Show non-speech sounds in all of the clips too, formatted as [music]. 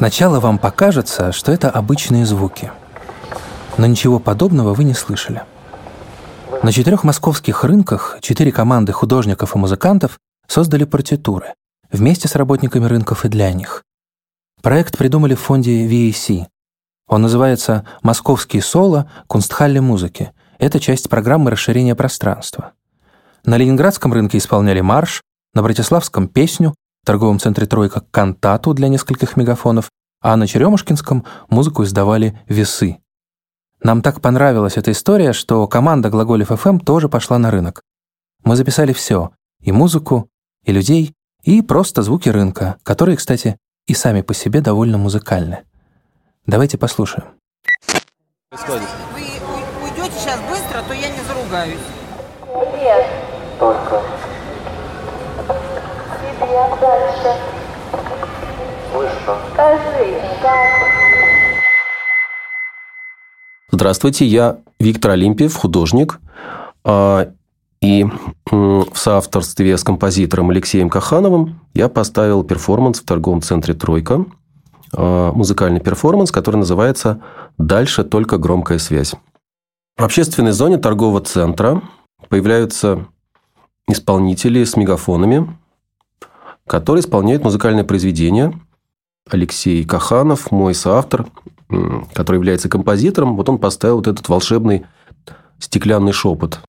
Сначала вам покажется, что это обычные звуки. Но ничего подобного вы не слышали. На четырех московских рынках четыре команды художников и музыкантов создали партитуры вместе с работниками рынков и для них. Проект придумали в фонде VAC. Он называется «Московские соло. Кунстхалле музыки». Это часть программы расширения пространства. На Ленинградском рынке исполняли марш, на Братиславском – песню, в торговом центре «Тройка» – кантату для нескольких мегафонов, а на Черемушкинском музыку издавали «Весы». Нам так понравилась эта история, что команда Глаголев FM тоже пошла на рынок. Мы записали все – и музыку, и людей, и просто звуки рынка, которые, кстати, и сами по себе довольно музыкальны. Давайте послушаем. Вы уйдете сейчас быстро, то я не заругаюсь. Нет. Только. Тебе дальше. Здравствуйте, я Виктор Олимпиев, художник. А, и в соавторстве с композитором Алексеем Кахановым я поставил перформанс в торговом центре «Тройка». А, музыкальный перформанс, который называется «Дальше только громкая связь». В общественной зоне торгового центра появляются исполнители с мегафонами, которые исполняют музыкальное произведение. Алексей Каханов, мой соавтор, который является композитором, вот он поставил вот этот волшебный стеклянный шепот.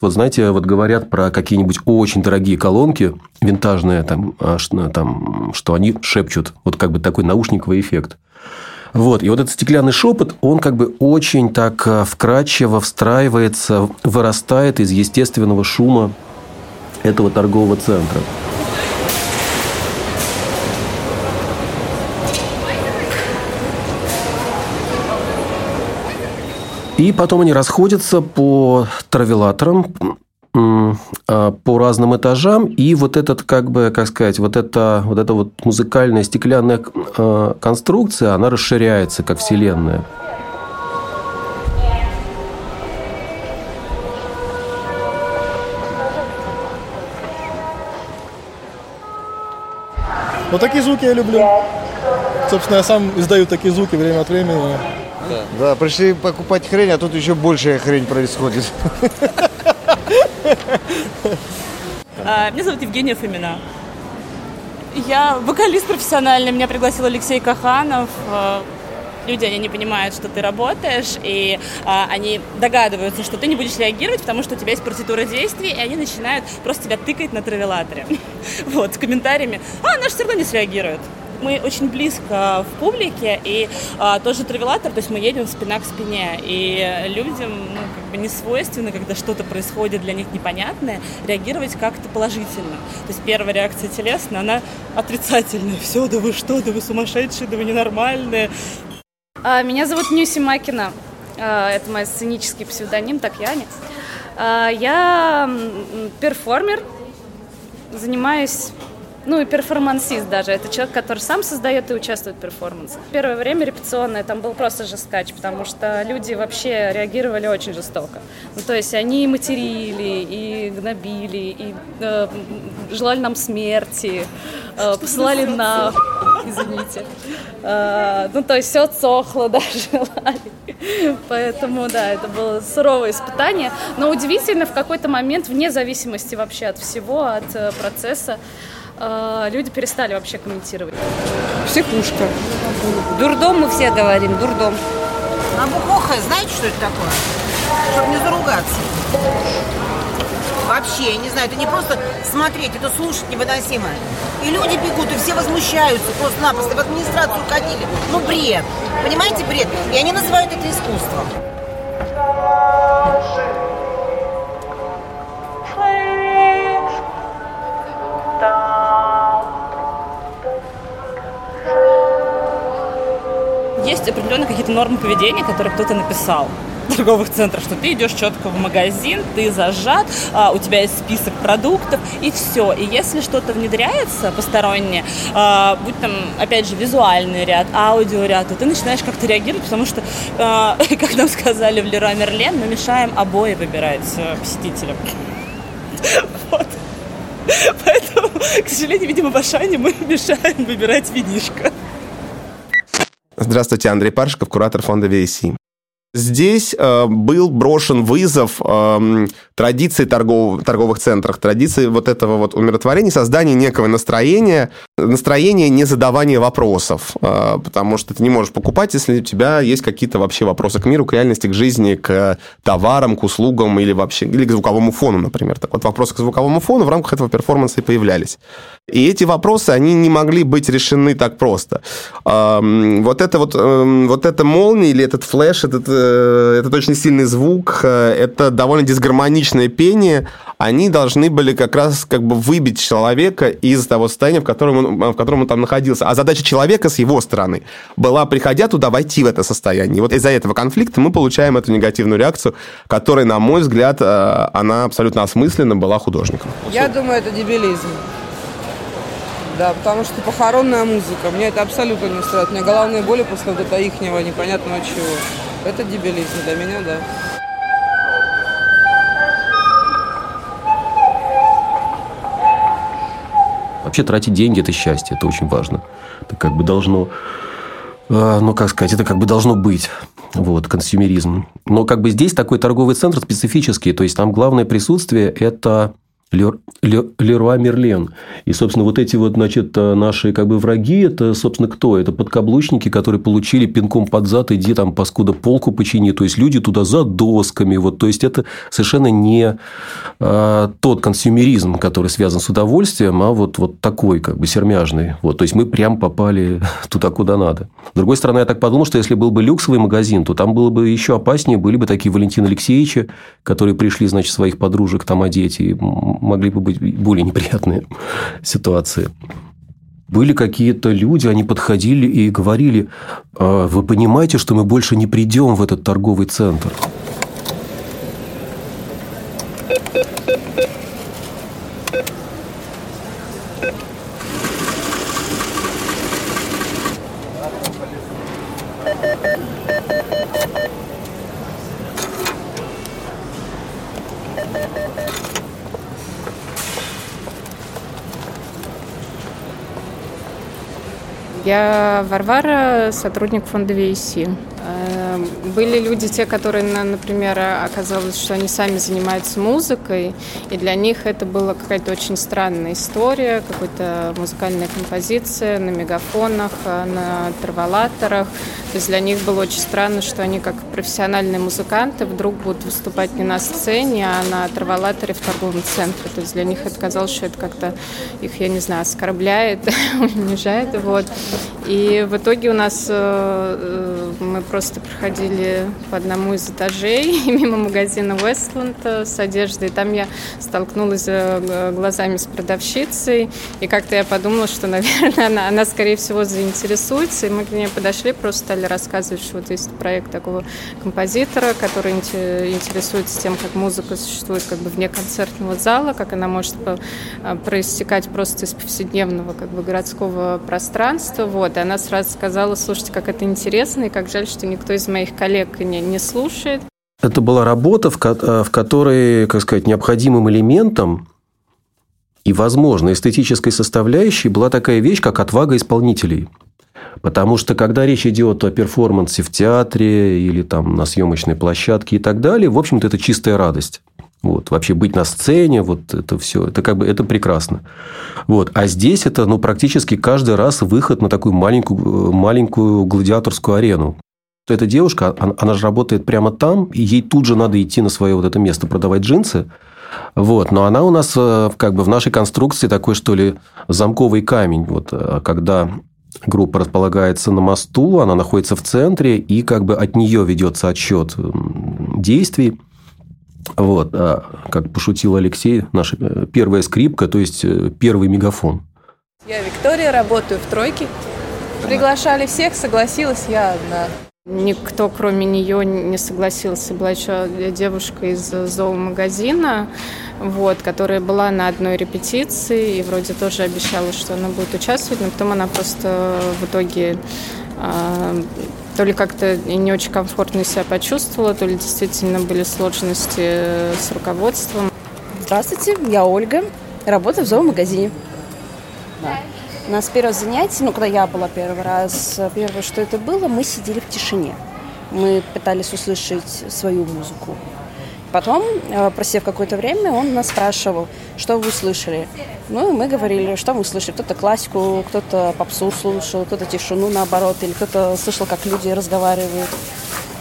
Вот знаете, вот говорят про какие-нибудь очень дорогие колонки, винтажные, там, а, там, что они шепчут. Вот как бы такой наушниковый эффект. Вот. И вот этот стеклянный шепот, он как бы очень так а, вкрадчиво встраивается, вырастает из естественного шума этого торгового центра. И потом они расходятся по травелаторам, а, по разным этажам, и вот этот, как бы, как сказать, вот эта вот, эта вот музыкальная стеклянная а, конструкция, она расширяется, как вселенная. Вот такие звуки я люблю. Собственно, я сам издаю такие звуки время от времени. Да. да, пришли покупать хрень, а тут еще большая хрень происходит. А, меня зовут Евгения Фомина. Я вокалист профессиональный, меня пригласил Алексей Каханов. А, люди, они не понимают, что ты работаешь, и а, они догадываются, что ты не будешь реагировать, потому что у тебя есть партитура действий, и они начинают просто тебя тыкать на травелаторе. [laughs] Вот, с комментариями, а, наш все равно не среагирует мы очень близко в публике, и а, тоже травелатор, то есть мы едем спина к спине, и людям ну, как бы не свойственно, когда что-то происходит для них непонятное, реагировать как-то положительно. То есть первая реакция телесная, она отрицательная. Все, да вы что, да вы сумасшедшие, да вы ненормальные. А, меня зовут Нюси Макина. А, это мой сценический псевдоним, так я не. А, я перформер, занимаюсь ну и перформансист даже. Это человек, который сам создает и участвует в перформансе. Первое время репетиционное там был просто жесткач, потому что люди вообще реагировали очень жестоко. Ну, то есть они материли, и гнобили, и э, желали нам смерти, э, посылали на... Извините. Э, ну, то есть все отсохло, [laughs] да, желали. Поэтому, да, это было суровое испытание. Но удивительно, в какой-то момент, вне зависимости вообще от всего, от э, процесса, а, люди перестали вообще комментировать. Психушка. Дурдом мы все говорим, дурдом. А бухоха, знаете, что это такое? Чтобы не заругаться. Вообще, я не знаю, это не просто смотреть, это слушать невыносимо. И люди бегут, и все возмущаются просто-напросто, в администрацию ходили. Ну, бред. Понимаете, бред? И они называют это искусством. Есть определенные какие-то нормы поведения, которые кто-то написал торговых центрах, что ты идешь четко в магазин, ты зажат, а, у тебя есть список продуктов и все. И если что-то внедряется постороннее, а, будь там, опять же, визуальный ряд, аудиоряд, то ты начинаешь как-то реагировать, потому что, а, [laughs] как нам сказали в Леруа Мерлен, мы мешаем обои выбирать э, посетителям. [laughs] Вот. Поэтому, к сожалению, видимо, в Ашане мы [laughs] мешаем выбирать винишко. Здравствуйте, Андрей Паршиков, куратор фонда VC. Здесь э, был брошен вызов э, традиции торгов, торговых центрах, традиции вот этого вот умиротворения, создания некого настроения, настроения не задавания вопросов, э, потому что ты не можешь покупать, если у тебя есть какие-то вообще вопросы к миру, к реальности, к жизни, к товарам, к услугам или вообще или к звуковому фону, например. Так вот, вопросы к звуковому фону в рамках этого перформанса и появлялись. И эти вопросы, они не могли быть решены так просто. Э, вот это вот, э, вот эта молния или этот флеш, этот э, этот очень сильный звук, э, это довольно дисгармоничное пение, они должны были как раз как бы выбить человека из того состояния, в котором он, в котором он там находился. А задача человека с его стороны была, приходя туда, войти в это состояние. И вот из-за этого конфликта мы получаем эту негативную реакцию, которая, на мой взгляд, э, она абсолютно осмысленно была художником. Я думаю, это дебилизм. Да, потому что похоронная музыка, мне это абсолютно не устраивает. У меня головные боли после вот этого ихнего непонятного чего. Это дебилизм для меня, да. Вообще тратить деньги – это счастье, это очень важно. Это как бы должно, э, ну, как сказать, это как бы должно быть. Вот, консюмеризм. Но как бы здесь такой торговый центр специфический. То есть, там главное присутствие – это Леруа Мерлен. И, собственно, вот эти вот, значит, наши как бы враги, это, собственно, кто? Это подкаблучники, которые получили пинком под зад, иди там, паскуда, полку почини. То есть, люди туда за досками. Вот, то есть, это совершенно не а, тот консюмеризм, который связан с удовольствием, а вот, вот такой, как бы, сермяжный. Вот, то есть, мы прям попали [laughs] туда, куда надо. С другой стороны, я так подумал, что если был бы люксовый магазин, то там было бы еще опаснее, были бы такие Валентины Алексеевичи, которые пришли, значит, своих подружек там одеть и могли бы быть более неприятные [laughs] ситуации. Были какие-то люди, они подходили и говорили, «А вы понимаете, что мы больше не придем в этот торговый центр. Я Варвара, сотрудник фонда VC. Эм, были люди, те, которые, например, оказалось, что они сами занимаются музыкой, и для них это была какая-то очень странная история, какая-то музыкальная композиция на мегафонах, э, на траволаторах. То есть для них было очень странно, что они как профессиональные музыканты вдруг будут выступать не на сцене, а на траволаторе в торговом центре. То есть для них это казалось, что это как-то их, я не знаю, оскорбляет, [laughs] унижает. Вот. И в итоге у нас э, э, мы просто проходили по одному из этажей [laughs] мимо магазина Westland э, с одеждой. Там я столкнулась глазами с продавщицей. И как-то я подумала, что, [laughs] наверное, она, она, скорее всего, заинтересуется. И мы к ней подошли, просто стали рассказывать, что вот есть проект такого композитора, который интересуется тем, как музыка существует как бы вне концертного зала, как она может проистекать просто из повседневного как бы городского пространства. Вот. И она сразу сказала, слушайте, как это интересно, и как жаль, что никто из моих коллег не, не слушает. Это была работа, в, в которой, как сказать, необходимым элементом и, возможно, эстетической составляющей была такая вещь, как отвага исполнителей. Потому что, когда речь идет о перформансе в театре или там на съемочной площадке и так далее, в общем-то, это чистая радость. Вот, вообще быть на сцене, вот это все, это как бы это прекрасно. Вот. А здесь это ну, практически каждый раз выход на такую маленькую, маленькую гладиаторскую арену. Эта девушка, она, она же работает прямо там, и ей тут же надо идти на свое вот это место продавать джинсы. Вот. Но она у нас э, как бы в нашей конструкции такой, что ли, замковый камень. Вот, э, когда группа располагается на мосту, она находится в центре, и как бы от нее ведется отсчет действий. Вот, а, как пошутил Алексей, наша э, первая скрипка, то есть э, первый мегафон. Я Виктория, работаю в тройке. Приглашали всех, согласилась я одна. Никто, кроме нее, не согласился. Была еще девушка из зоомагазина, вот, которая была на одной репетиции и вроде тоже обещала, что она будет участвовать, но потом она просто в итоге а, то ли как-то не очень комфортно себя почувствовала, то ли действительно были сложности с руководством. Здравствуйте, я Ольга, работаю в зоомагазине. Да. У нас первое занятие, ну, когда я была первый раз, первое, что это было, мы сидели в тишине. Мы пытались услышать свою музыку. Потом, э, просев какое-то время, он нас спрашивал, что вы слышали. Ну, и мы говорили, что мы слышали. Кто-то классику, кто-то попсу слушал, кто-то тишину, наоборот, или кто-то слышал, как люди разговаривают.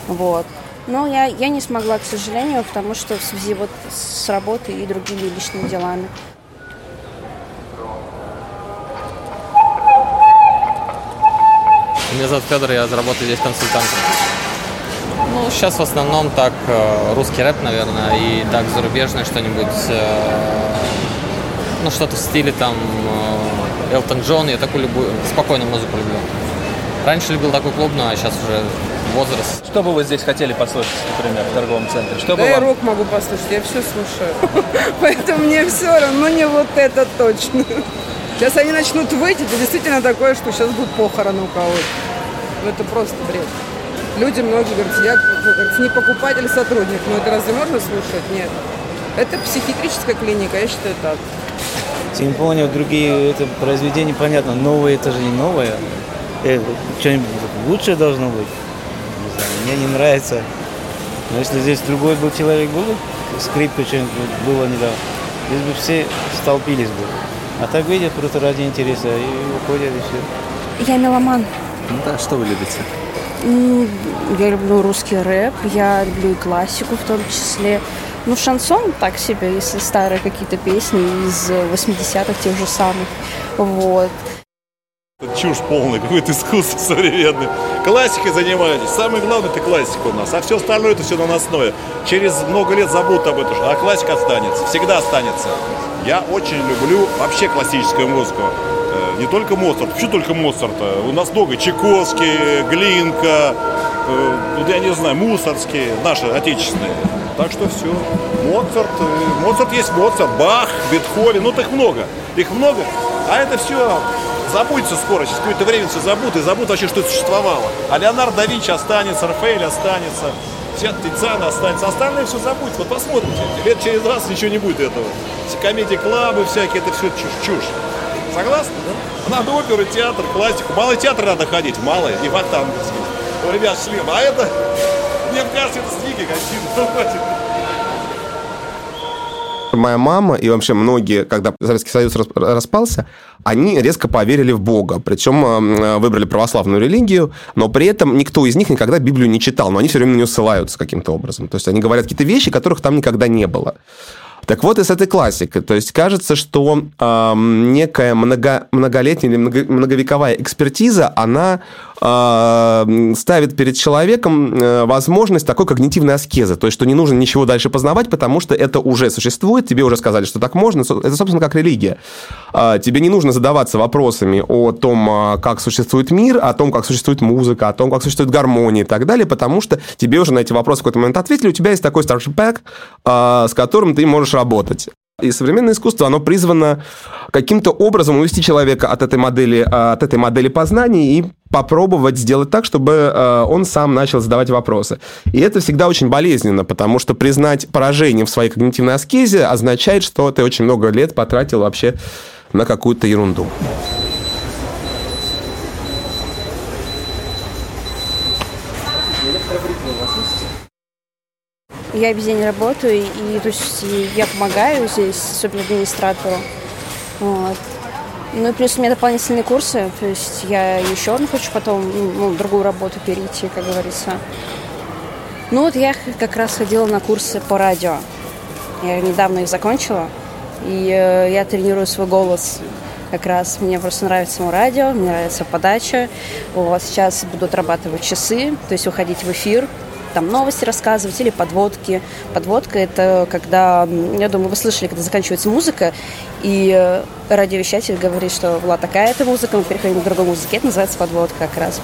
Вот. Но я, я не смогла, к сожалению, потому что в связи вот с работой и другими личными делами. Меня зовут Федор, я работаю здесь консультантом. Ну, сейчас в основном так э, русский рэп, наверное, и так зарубежное что-нибудь, э, ну, что-то в стиле там э, Элтон Джон, я такую любую, спокойную музыку люблю. Раньше любил такую клубную, а сейчас уже возраст. Что бы вы здесь хотели послушать, например, в торговом центре? Что да бы я вам... рок могу послушать, я все слушаю. [laughs] Поэтому мне все равно, не вот это точно. Сейчас они начнут выйти, это действительно такое, что сейчас будут похороны у кого-то. Ну это просто бред. Люди многие говорят, я говорят, не покупатель, сотрудник. Но это разве можно слушать? Нет. Это психиатрическая клиника, я считаю так. Симфония, другие это произведения, понятно, новые это же не новое. Э, что-нибудь лучшее должно быть. Не знаю, мне не нравится. Но если здесь другой был человек, был бы, скрипка что-нибудь было недавно, здесь бы все столпились бы. А так видят просто ради интереса и уходят и все. Я меломан. Ну да, что вы любите? Я люблю русский рэп, я люблю и классику в том числе. Ну, шансон так себе, если старые какие-то песни из 80-х, тех же самых. Вот. Это чушь полная, какое-то искусство современное. Классикой занимаетесь. Самое главное это классика у нас. А все остальное это все наносное. Через много лет забудут об этом, а классика останется. Всегда останется. Я очень люблю вообще классическую музыку. Э, Не только Моцарт, почему только Моцарта? У нас много. Чайковский, Глинка, э, я не знаю, Мусорский, наши отечественные. Так что все. Моцарт, э, Моцарт есть Моцарт, Бах, Бетховен, ну так много. Их много. А это все забудется скоро, через какое-то время все забудут, и забудут вообще, что это существовало. А Леонардо да Винчи останется, Рафаэль останется, все Тициана останется, остальное все забудется. Вот посмотрите, лет через раз ничего не будет этого. Все комедии, клабы всякие, это все чушь. чушь. Согласны, да? Надо оперу, театр, классику. Малый театр надо ходить, малый и в Октябрьский. У ребят шлем. А это, мне кажется, это сдвиги какие-то. Моя мама и вообще многие, когда Советский Союз рас- распался, они резко поверили в Бога. Причем э, выбрали православную религию, но при этом никто из них никогда Библию не читал, но они все время на нее ссылаются каким-то образом. То есть они говорят какие-то вещи, которых там никогда не было. Так вот, и с этой классикой. То есть кажется, что эм, некая много, многолетняя или много- многовековая экспертиза, она ставит перед человеком э, возможность такой когнитивной аскезы. То есть, что не нужно ничего дальше познавать, потому что это уже существует, тебе уже сказали, что так можно. Это, собственно, как религия. А, Тебе не нужно задаваться вопросами о том, а, как существует мир, о том, как существует музыка, о том, как существует гармония и так далее, потому что тебе уже на эти вопросы в какой-то момент ответили, у тебя есть такой pack, а, с которым ты можешь работать. И современное искусство, оно призвано каким-то образом увести человека от этой модели, а, от этой модели познания и попробовать сделать так, чтобы э, он сам начал задавать вопросы. И это всегда очень болезненно, потому что признать поражение в своей когнитивной аскезе означает, что ты очень много лет потратил вообще на какую-то ерунду. Я везде не работаю, и то есть я помогаю здесь, особенно администратору. Вот. Ну и плюс у меня дополнительные курсы, то есть я еще одну хочу потом, ну, другую работу перейти, как говорится. Ну вот я как раз ходила на курсы по радио. Я недавно их закончила, и э, я тренирую свой голос как раз. Мне просто нравится само радио, мне нравится подача. Вот сейчас буду отрабатывать часы, то есть выходить в эфир, там новости рассказывать или подводки. Подводка это когда, я думаю, вы слышали, когда заканчивается музыка, и э, радиовещатель говорит, что была такая-то музыка, мы переходим к другой музыке, это называется подводка как раз.